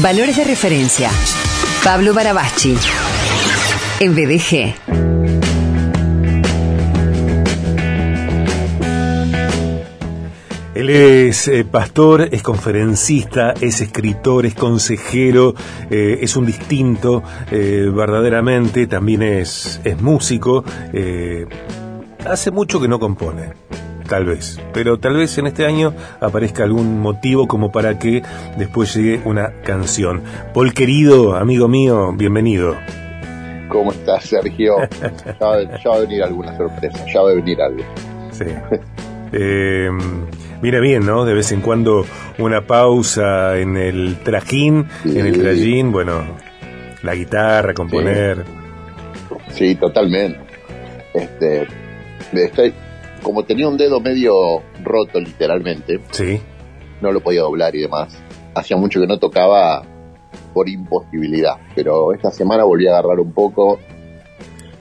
Valores de referencia. Pablo Barabachi. En BDG. Él es eh, pastor, es conferencista, es escritor, es consejero, eh, es un distinto, eh, verdaderamente, también es, es músico. hace mucho que no compone, tal vez, pero tal vez en este año aparezca algún motivo como para que después llegue una canción. Paul querido, amigo mío, bienvenido. ¿Cómo estás, Sergio? Ya, va a venir alguna sorpresa, ya va a venir algo. Sí. Mira bien, ¿no? De vez en cuando una pausa en el trajín, en el trajín, bueno, la guitarra, componer. Sí, totalmente. Este, estoy, como tenía un dedo medio roto literalmente, sí. no lo podía doblar y demás. Hacía mucho que no tocaba por imposibilidad, pero esta semana volví a agarrar un poco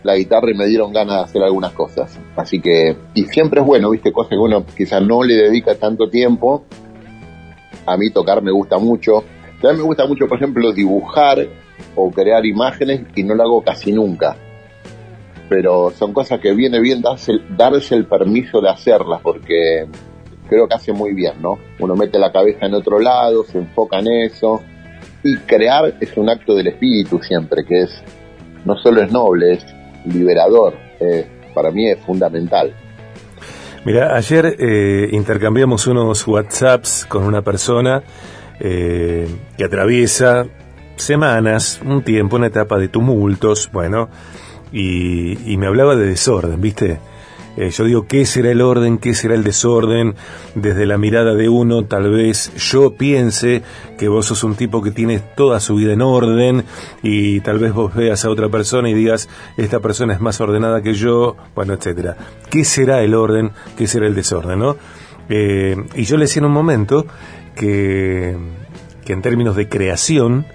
la guitarra y me dieron ganas de hacer algunas cosas. Así que, y siempre es bueno, viste, cosas que uno quizás no le dedica tanto tiempo. A mí tocar me gusta mucho. También me gusta mucho, por ejemplo, dibujar o crear imágenes y no lo hago casi nunca. Pero son cosas que viene bien darse, darse el permiso de hacerlas porque creo que hace muy bien, ¿no? Uno mete la cabeza en otro lado, se enfoca en eso. Y crear es un acto del espíritu siempre, que es, no solo es noble, es liberador. Para mí es fundamental. Mira, ayer eh, intercambiamos unos WhatsApps con una persona eh, que atraviesa semanas, un tiempo, una etapa de tumultos, bueno, y, y me hablaba de desorden, ¿viste? Eh, yo digo, ¿qué será el orden? ¿Qué será el desorden? Desde la mirada de uno, tal vez yo piense que vos sos un tipo que tiene toda su vida en orden y tal vez vos veas a otra persona y digas, esta persona es más ordenada que yo, bueno, etcétera. ¿Qué será el orden? ¿Qué será el desorden? ¿no? Eh, y yo le decía en un momento que, que en términos de creación,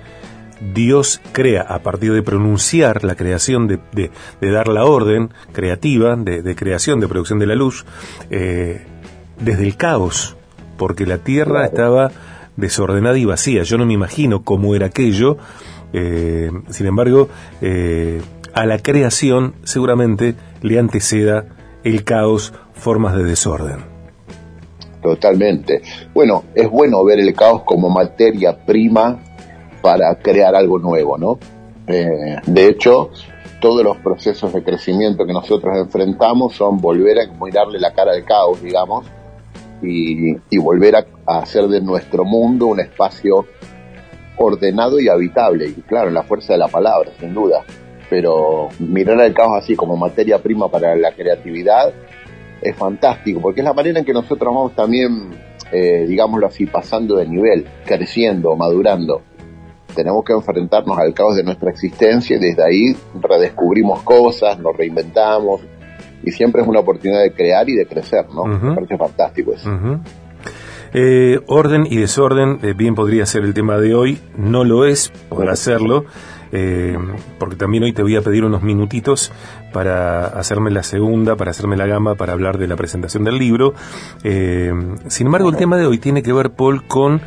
Dios crea a partir de pronunciar la creación, de, de, dar la orden creativa, de, creación, de producción de la luz, eh, desde el caos, porque la tierra estaba desordenada y vacía. Yo no me imagino cómo era aquello, eh, sin embargo, eh, a la creación seguramente le anteceda el caos, formas de desorden. Totalmente. Bueno, es bueno ver el caos como materia prima para crear algo nuevo, ¿no? Eh, de hecho, todos los procesos de crecimiento que nosotros enfrentamos son volver a mirarle la cara al caos, digamos, y, volver a, hacer de nuestro mundo un espacio ordenado y habitable. Y claro, la fuerza de la palabra, sin duda. Pero mirar al caos así como materia prima para la creatividad es fantástico, porque es la manera en que nosotros vamos también, eh, digámoslo así, pasando de nivel, creciendo, madurando tenemos que enfrentarnos al caos de nuestra existencia y desde ahí redescubrimos cosas, nos reinventamos y siempre es una oportunidad de crear y de crecer, ¿no? Me parece fantástico eso. Eh, orden y desorden, eh, bien podría ser el tema de hoy, no lo es, por hacerlo, eh, porque también hoy te voy a pedir unos minutitos para hacerme la segunda, para hacerme la gama, para hablar de la presentación del libro. sin embargo, el tema de hoy tiene que ver, Paul, con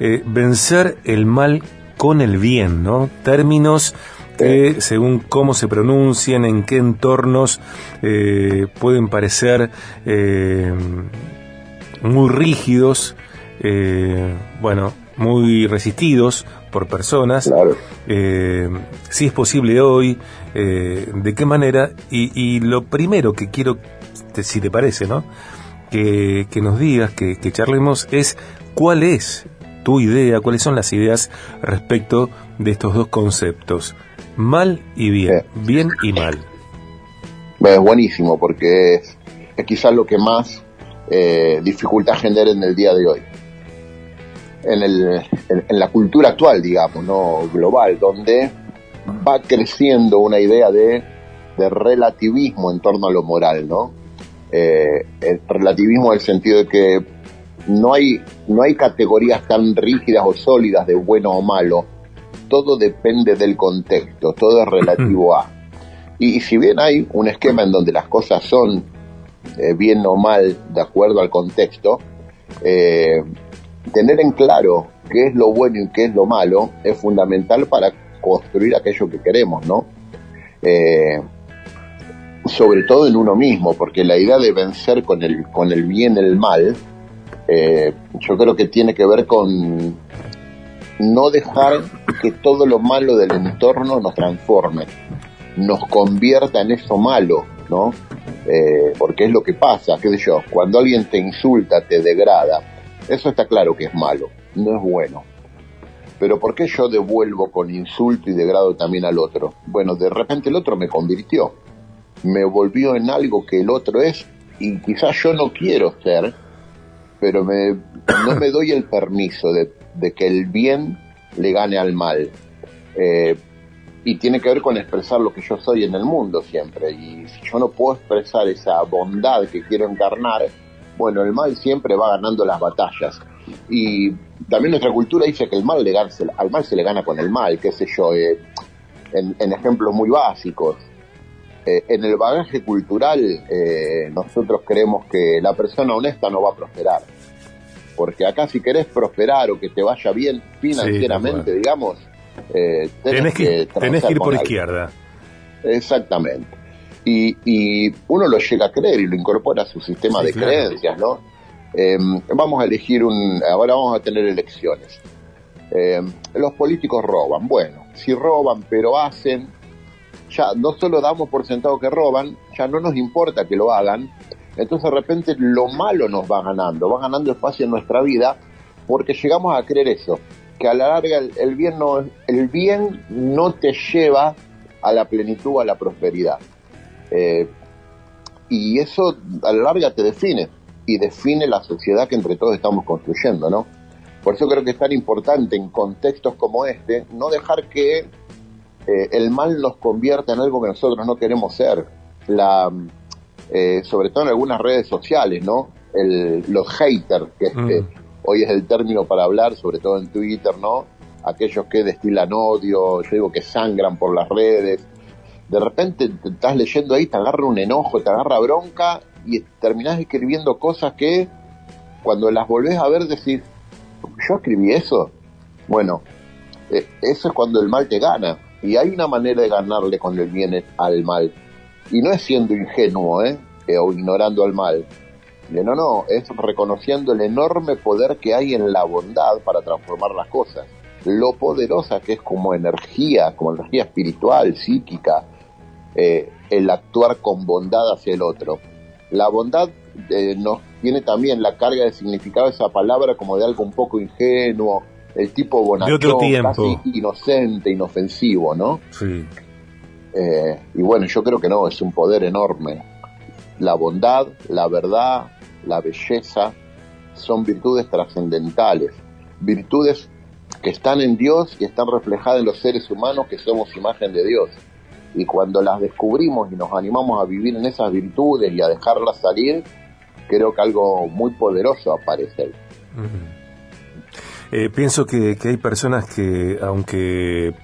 vencer el mal con el bien, ¿no? Términos que según cómo se pronuncien, en qué entornos eh, pueden parecer eh, muy rígidos, eh, bueno, muy resistidos por personas. Claro. si es posible hoy, de qué manera, y, lo primero que quiero, si te parece, ¿no? Que, nos digas, que, que charlemos, es cuál es tu idea, cuáles son las ideas respecto de estos dos conceptos, mal y bien, bien y mal. Es buenísimo porque es, quizás lo que más eh, dificultad genera en el día de hoy. En, el, en, la cultura actual, digamos, no global, donde va creciendo una idea de, de relativismo en torno a lo moral, ¿no? Eh, el relativismo en el sentido de que no hay, no hay categorías tan rígidas o sólidas de bueno o malo. Todo depende del contexto, todo es relativo a. Y, si bien hay un esquema en donde las cosas son eh, bien o mal de acuerdo al contexto, eh, tener en claro qué es lo bueno y qué es lo malo es fundamental para construir aquello que queremos, ¿no? Eh, sobre todo en uno mismo, porque la idea de vencer con el, con el bien el mal, eh, yo creo que tiene que ver con no dejar que todo lo malo del entorno nos transforme, nos convierta en eso malo, ¿no? Eh, porque es lo que pasa, qué sé yo, cuando alguien te insulta, te degrada, eso está claro que es malo, no es bueno. Pero ¿por qué yo devuelvo con insulto y degrado también al otro? Bueno, de repente el otro me convirtió, me volvió en algo que el otro es y quizás yo no quiero ser, pero me, no me doy el permiso de, que el bien le gane al mal. Eh, y tiene que ver con expresar lo que yo soy en el mundo siempre. Y si yo no puedo expresar esa bondad que quiero encarnar, bueno, el mal siempre va ganando las batallas. Y también nuestra cultura dice que el mal le al mal se le gana con el mal, qué sé yo, eh, en, ejemplos muy básicos. Eh, en el bagaje cultural eh, nosotros creemos que la persona honesta no va a prosperar. Porque acá si querés prosperar o que te vaya bien financieramente, digamos, eh, tenés, que, ir por izquierda. Exactamente. Y, y, uno lo llega a creer y lo incorpora a su sistema de creencias, ¿no? Em, vamos a elegir un... Ahora vamos a tener elecciones. Em, los políticos roban. Bueno, si roban pero hacen, ya no solo damos por sentado que roban, ya no nos importa que lo hagan. Entonces de repente lo malo nos va ganando, va ganando espacio en nuestra vida porque llegamos a creer eso que a la larga el, bien no el bien no te lleva a la plenitud, a la prosperidad. Eh, y eso a la larga te define y define la sociedad que entre todos estamos construyendo, ¿no? Por eso creo que es tan importante en contextos como este no dejar que eh, el mal nos convierta en algo que nosotros no queremos ser. La, eh, sobre todo en algunas redes sociales, ¿no? El, los haters, que este, mm hoy es el término para hablar, sobre todo en Twitter, ¿no? Aquellos que destilan odio, yo digo que sangran por las redes. De repente te estás leyendo ahí, te agarra un enojo, te agarra bronca y terminás escribiendo cosas que cuando las volvés a ver decís, yo escribí eso. Bueno, eh, eso es cuando el mal te gana. Y hay una manera de ganarle con el bien al mal. Y no es siendo ingenuo, ¿eh? eh o ignorando al mal no, no, es reconociendo el enorme poder que hay en la bondad para transformar las cosas. Lo poderosa que es como energía, como energía espiritual, psíquica, eh, el actuar con bondad hacia el otro. La bondad eh, nos tiene también la carga de significado esa palabra como de algo un poco ingenuo, el tipo bonachón, casi inocente, inofensivo, ¿no? Sí. Eh, y bueno, yo creo que no, es un poder enorme. La bondad, la verdad, la belleza, son virtudes trascendentales, virtudes que están en Dios y están reflejadas en los seres humanos que somos imagen de Dios. Y cuando las descubrimos y nos animamos a vivir en esas virtudes y a dejarlas salir, creo que algo muy poderoso aparece. Eh, pienso que, hay personas que, aunque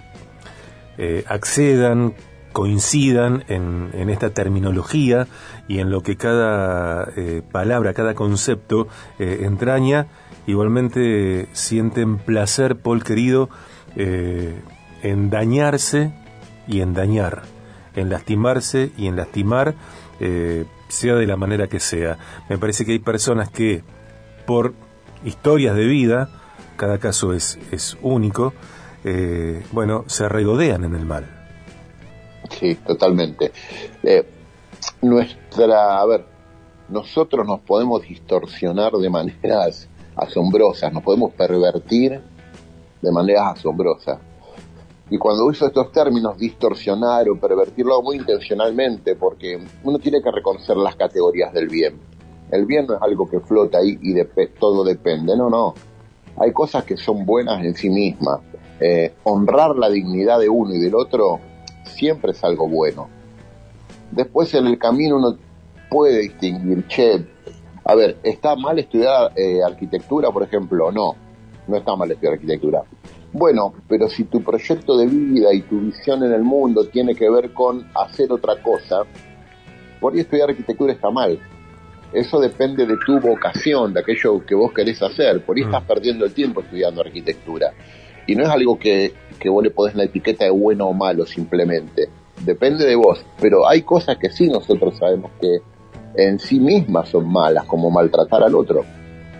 eh, accedan coincidan en, esta terminología y en lo que cada eh, palabra, cada concepto eh, entraña, igualmente sienten placer, Paul querido, en dañarse y en dañar, en lastimarse y en lastimar, sea de la manera que sea. Me parece que hay personas que, por historias de vida, cada caso es, es único, bueno, se regodean en el mal. Sí, totalmente. Eh, nuestra, a ver, nosotros nos podemos distorsionar de maneras asombrosas, nos podemos pervertir de maneras asombrosas. Y cuando uso estos términos, distorsionar o pervertirlo muy intencionalmente, porque uno tiene que reconocer las categorías del bien. El bien no es algo que flota ahí y todo depende, no, no. Hay cosas que son buenas en sí mismas. Eh, honrar la dignidad de uno y del otro siempre es algo bueno. Después en el camino uno puede distinguir, che, a ver, ¿está mal estudiar eh, arquitectura, por ejemplo? No, no está mal estudiar arquitectura. Bueno, pero si tu proyecto de vida y tu visión en el mundo tiene que ver con hacer otra cosa, por ahí estudiar arquitectura está mal. Eso depende de tu vocación, de aquello que vos querés hacer. Por ahí estás mm. perdiendo el tiempo estudiando arquitectura. Y no es algo que, que vos le podés la etiqueta de bueno o malo simplemente. Depende de vos. Pero hay cosas que sí nosotros sabemos que en sí mismas son malas, como maltratar al otro.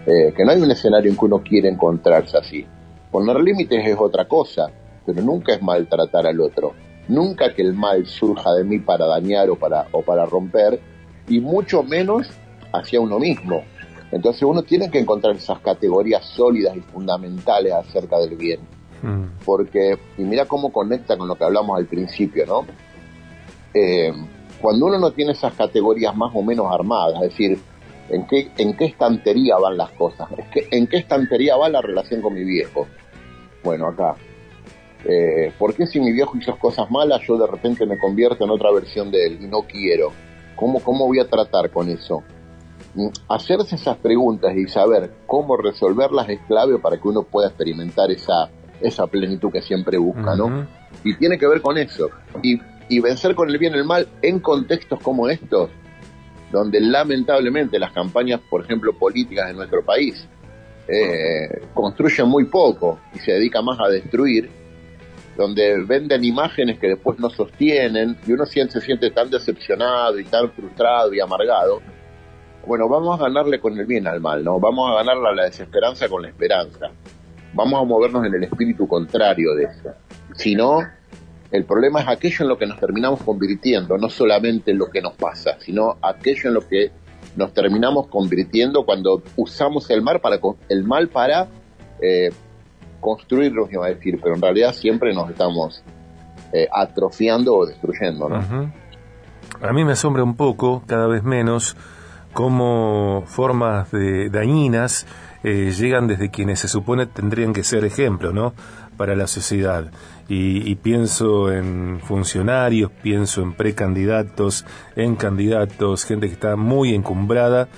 Eh, que no hay un escenario en que uno quiere encontrarse así. Poner límites es otra cosa, pero nunca es maltratar al otro. Nunca que el mal surja de mí para dañar o para, o para romper, y mucho menos hacia uno mismo. Entonces uno tiene que encontrar esas categorías sólidas y fundamentales acerca del bien. Mm. Porque, y mira cómo conecta con lo que hablamos al principio, ¿no? Eh, cuando uno no tiene esas categorías más o menos armadas, es decir, ¿en qué, en qué estantería van las cosas? Es que, ¿En qué estantería va la relación con mi viejo? Bueno, acá. Eh, ¿Por qué si mi viejo hizo cosas malas yo de repente me convierto en otra versión de él y no quiero? ¿Cómo, cómo voy a tratar con eso? Hacerse esas preguntas y saber cómo resolverlas es clave para que uno pueda experimentar esa, esa plenitud que siempre busca, ¿no? Y tiene que ver con eso. Y y vencer con el bien y el mal en contextos como estos, donde lamentablemente las campañas, por ejemplo, políticas de nuestro país, eh, construyen muy poco y se dedica más a destruir, donde venden imágenes que después no sostienen y uno se siente tan decepcionado y tan frustrado y amargado. Bueno, vamos a ganarle con el bien al mal, ¿no? Vamos a ganarle a la desesperanza con la esperanza. Vamos a movernos en el espíritu contrario de eso. Si no, el problema es aquello en lo que nos terminamos convirtiendo, no solamente en lo que nos pasa, sino aquello en lo que nos terminamos convirtiendo cuando usamos el mal para el mal para eh, construirnos, iba a decir, pero en realidad siempre nos estamos eh, atrofiando o destruyendo. A mí me asombra un poco, cada vez menos, cómo formas de dañinas eh, llegan desde quienes se supone tendrían que ser ejemplo, ¿no? Para la sociedad y, pienso en funcionarios, pienso en precandidatos, en candidatos, gente que está muy encumbrada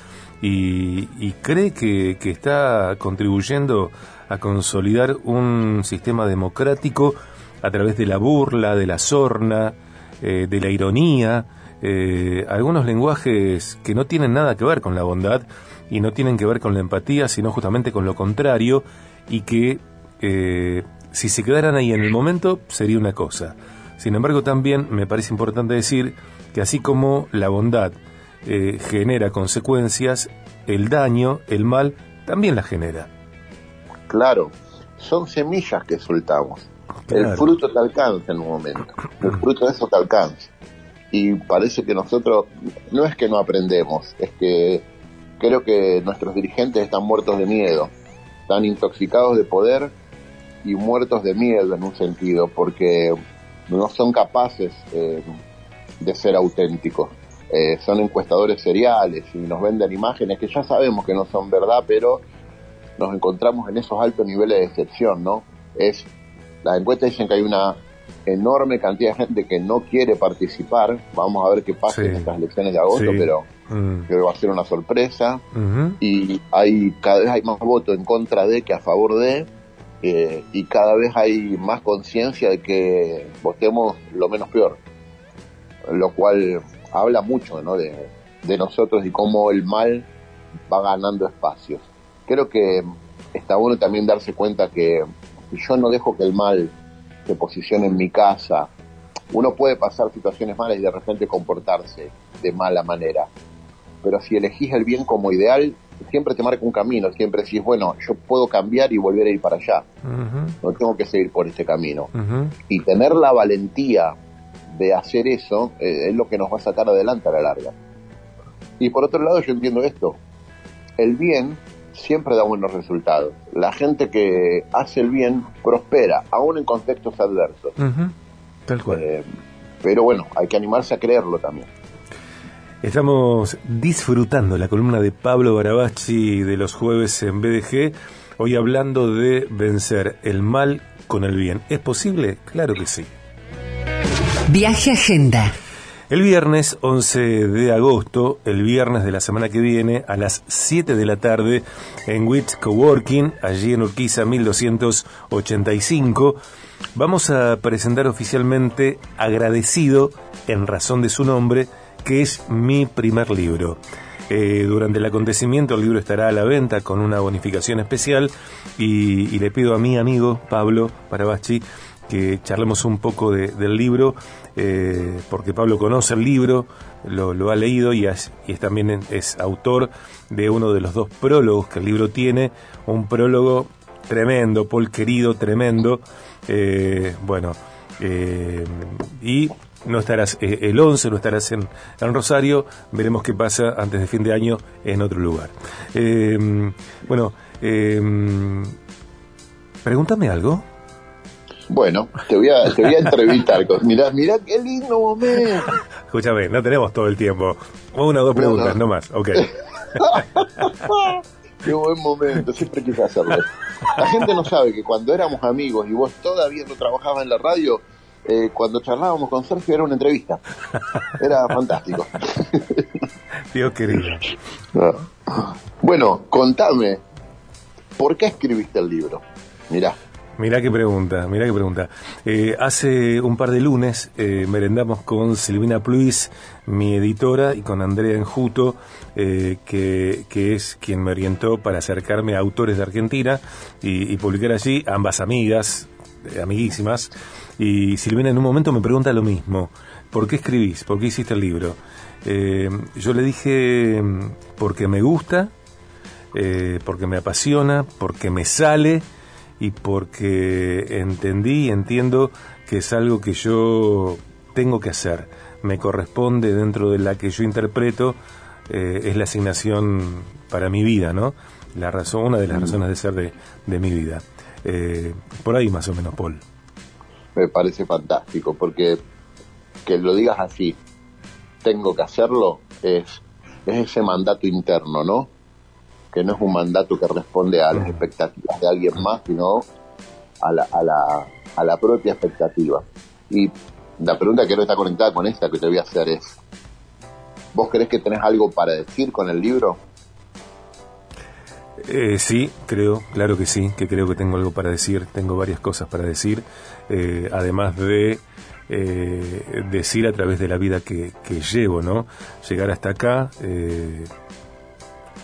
y, cree que, está contribuyendo a consolidar un sistema democrático a través de la burla, de la sorna, eh, de la ironía, eh, algunos lenguajes que no tienen nada que ver con la bondad y no tienen que ver con la empatía, sino justamente con lo contrario y que eh, si se quedaran ahí en el momento, sería una cosa. Sin embargo, también me parece importante decir que así como la bondad eh, genera consecuencias, el daño, el mal, también la genera. Claro, son semillas que soltamos. El fruto te alcanza en un momento. El fruto de eso te alcanza. Y parece que nosotros, no es que no aprendemos, es que creo que nuestros dirigentes están muertos de miedo, están intoxicados de poder y muertos de miedo en un sentido, porque no son capaces eh, de ser auténticos. Eh, son encuestadores seriales y nos venden imágenes que ya sabemos que no son verdad, pero nos encontramos en esos altos niveles de decepción, ¿no? Es, las encuestas dicen que hay una enorme cantidad de gente que no quiere participar. Vamos a ver qué pasa en estas elecciones de agosto, pero mm. creo que va a ser una sorpresa. Y hay cada vez hay más votos en contra de que a favor de. Eh, y cada vez hay más conciencia de que votemos lo menos peor, lo cual habla mucho ¿no? de, de nosotros y cómo el mal va ganando espacios. Creo que está bueno también darse cuenta que yo no dejo que el mal se posicione en mi casa. Uno puede pasar situaciones malas y de repente comportarse de mala manera, pero si elegís el bien como ideal, siempre te marca un camino, siempre decís, bueno, yo puedo cambiar y volver a ir para allá, no tengo que seguir por ese camino. Y tener la valentía de hacer eso eh, es lo que nos va a sacar adelante a la larga. Y por otro lado yo entiendo esto, el bien siempre da buenos resultados. La gente que hace el bien prospera, aún en contextos adversos. Tal cual. Eh, pero bueno, hay que animarse a creerlo también. Estamos disfrutando la columna de Pablo Barabacci de los jueves en BDG, hoy hablando de vencer el mal con el bien. ¿Es posible? Claro que sí. Viaje Agenda. El viernes 11 de agosto, el viernes de la semana que viene, a las 7 de la tarde, en WIT Coworking, allí en Urquiza 1285, vamos a presentar oficialmente Agradecido, en razón de su nombre, que es mi primer libro. Eh, durante el acontecimiento el libro estará a la venta con una bonificación especial y, le pido a mi amigo Pablo Parabachi que charlemos un poco del libro, eh, porque Pablo conoce el libro, lo, ha leído y, es, también es autor de uno de los dos prólogos que el libro tiene, un prólogo tremendo, Paul querido, tremendo, eh, bueno, eh, y no estarás el 11, no estarás en, en, Rosario, veremos qué pasa antes de fin de año en otro lugar. bueno, pregúntame algo. Bueno, te voy a, te voy a entrevistar. Mirá, mirá qué lindo momento. Escúchame, no tenemos todo el tiempo. Una o dos preguntas, no, más. Ok. qué buen momento, siempre quise hacerlo. La gente no sabe que cuando éramos amigos y vos todavía no trabajabas en la radio, eh, cuando charlábamos con Sergio era una entrevista. Era fantástico. Dios querido. Bueno, contame, ¿por qué escribiste el libro? Mirá. Mirá qué pregunta, mirá qué pregunta. Eh, hace un par de lunes eh, merendamos con Silvina Pluis, mi editora, y con Andrea Enjuto, eh, que, que, es quien me orientó para acercarme a autores de Argentina y, publicar allí, ambas amigas, amiguísimas. Y Silvina en un momento me pregunta lo mismo, ¿por qué escribís? ¿Por qué hiciste el libro? yo le dije, porque me gusta, porque me apasiona, porque me sale y porque entendí y entiendo que es algo que yo tengo que hacer, me corresponde dentro de la que yo interpreto, eh, es la asignación para mi vida, ¿no? La razón, una de las mm. razones de ser de, mi vida. Eh, por ahí más o menos, Paul. Me parece fantástico, porque que lo digas así, tengo que hacerlo, es, es ese mandato interno, ¿no? Que no es un mandato que responde a las expectativas de alguien más, sino a la, a la, a la propia expectativa. Y la pregunta que no está conectada con esta que te voy a hacer es, ¿vos crees que tenés algo para decir con el libro? Eh, sí, creo, claro que sí, que creo que tengo algo para decir, tengo varias cosas para decir, eh, además de eh, decir a través de la vida que, que llevo, ¿no? Llegar hasta acá, eh,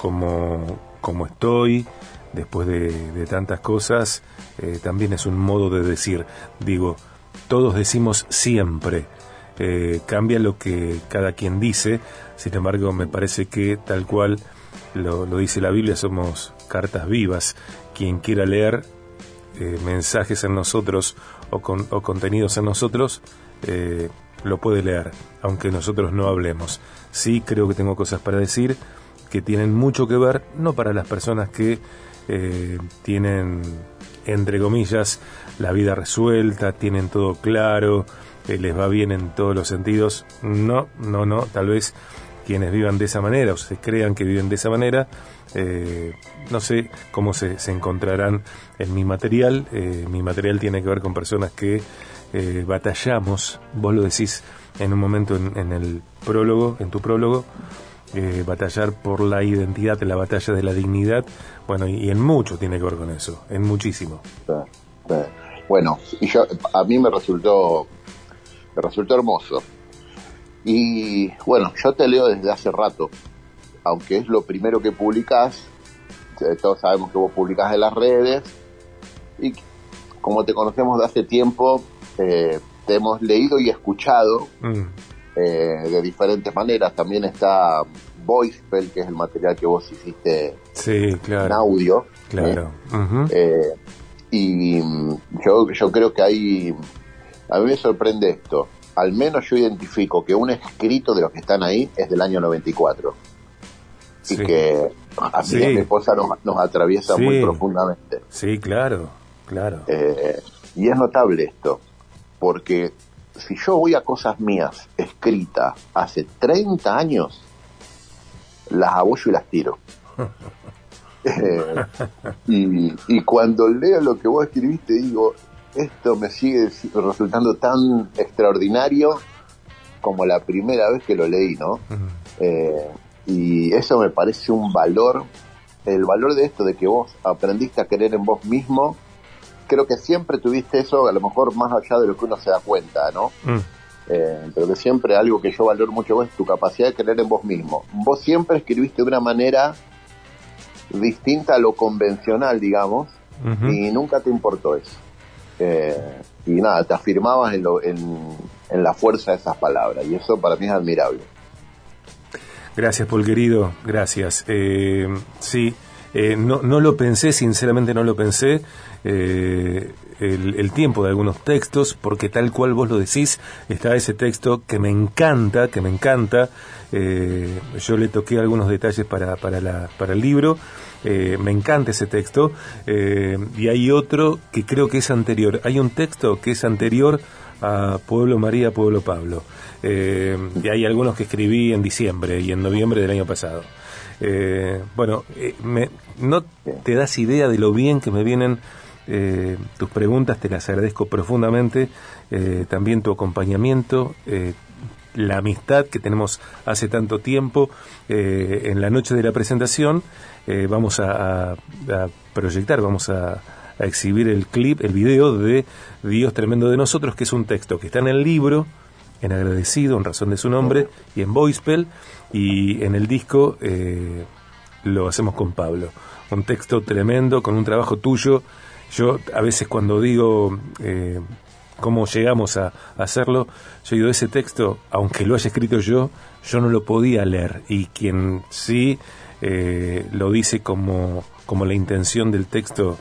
como, como estoy, después de, tantas cosas, eh, también es un modo de decir, digo, todos decimos siempre, eh, cambia lo que cada quien dice, sin embargo me parece que tal cual lo, dice la Biblia, somos cartas vivas, quien quiera leer eh, mensajes en nosotros o, con, o contenidos en nosotros, lo puede leer, aunque nosotros no hablemos. Sí creo que tengo cosas para decir, que tienen mucho que ver, no para las personas que eh, tienen, entre comillas, la vida resuelta, tienen todo claro, eh, les va bien en todos los sentidos. No, no, no, tal vez quienes vivan de esa manera o se crean que viven de esa manera, eh, no sé cómo se, se, encontrarán en mi material. mi material tiene que ver con personas que batallamos, vos lo decís en un momento en, en el prólogo, en tu prólogo, eh, batallar por la identidad, la batalla de la dignidad, bueno, y, en mucho tiene que ver con eso, en muchísimo. Bueno, y yo, a mí me resultó, me resultó hermoso. Y bueno, yo te leo desde hace rato, aunque es lo primero que publicás, eh, todos sabemos que vos publicás en las redes, y como te conocemos de hace tiempo, eh, te hemos leído y escuchado mm. Eh, de diferentes maneras. También está VoicePel, que es el material que vos hiciste en audio. Claro. Eh, y mm, yo, yo creo que hay, a mí me sorprende esto. Al menos yo identifico que un escrito de los que están ahí es del año 94. Y que a mí mi esposa nos, atraviesa muy profundamente. Sí, claro, claro. Eh, y es notable esto, porque si yo voy a cosas mías escritas hace 30 años, las abollo y las tiro. Eh, y, cuando leo lo que vos escribiste, digo, esto me sigue resultando tan extraordinario como la primera vez que lo leí, ¿no? Eh, y eso me parece un valor, el valor de esto, de que vos aprendiste a creer en vos mismo creo que siempre tuviste eso, a lo mejor más allá de lo que uno se da cuenta, ¿no? Mm. Eh, pero que siempre algo que yo valoro mucho es tu capacidad de creer en vos mismo. Vos siempre escribiste de una manera distinta a lo convencional, digamos, y nunca te importó eso. Eh, y nada, te afirmabas en, en, la fuerza de esas palabras, y eso para mí es admirable. Gracias, Paul querido, gracias. Eh, sí, eh, no, no, lo pensé, sinceramente no lo pensé, eh, el, tiempo de algunos textos, porque tal cual vos lo decís, está ese texto que me encanta, que me encanta. Eh, yo le toqué algunos detalles para, para, la, para el libro. me encanta ese texto. y hay otro que creo que es anterior. Hay un texto que es anterior a Pueblo María, Pueblo Pablo. y hay algunos que escribí en diciembre y en noviembre del año pasado. Eh, bueno, eh, me, no te das idea de lo bien que me vienen eh, tus preguntas, te las agradezco profundamente, también tu acompañamiento, la amistad que tenemos hace tanto tiempo. en la noche de la presentación vamos a, proyectar, vamos a, a exhibir el clip, el video de Dios tremendo de nosotros, que es un texto que está en el libro, en agradecido, en razón de su nombre, y en voicemail, y en el disco eh, lo hacemos con Pablo. Un texto tremendo, con un trabajo tuyo. Yo a veces cuando digo eh, cómo llegamos a, hacerlo, yo digo, ese texto, aunque lo haya escrito yo, yo no lo podía leer. Y quien sí eh, lo dice como, como la intención del texto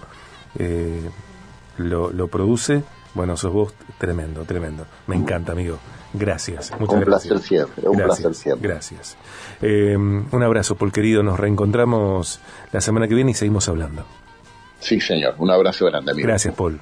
lo, lo produce, bueno, sos vos tremendo, tremendo. Me encanta, amigo. Gracias. Muchas un placer siempre, un gracias, placer siempre. Gracias. Eh, un abrazo, Paul querido. Nos reencontramos la semana que viene y seguimos hablando. Sí, señor. Un abrazo grande, amigo. Gracias, Paul.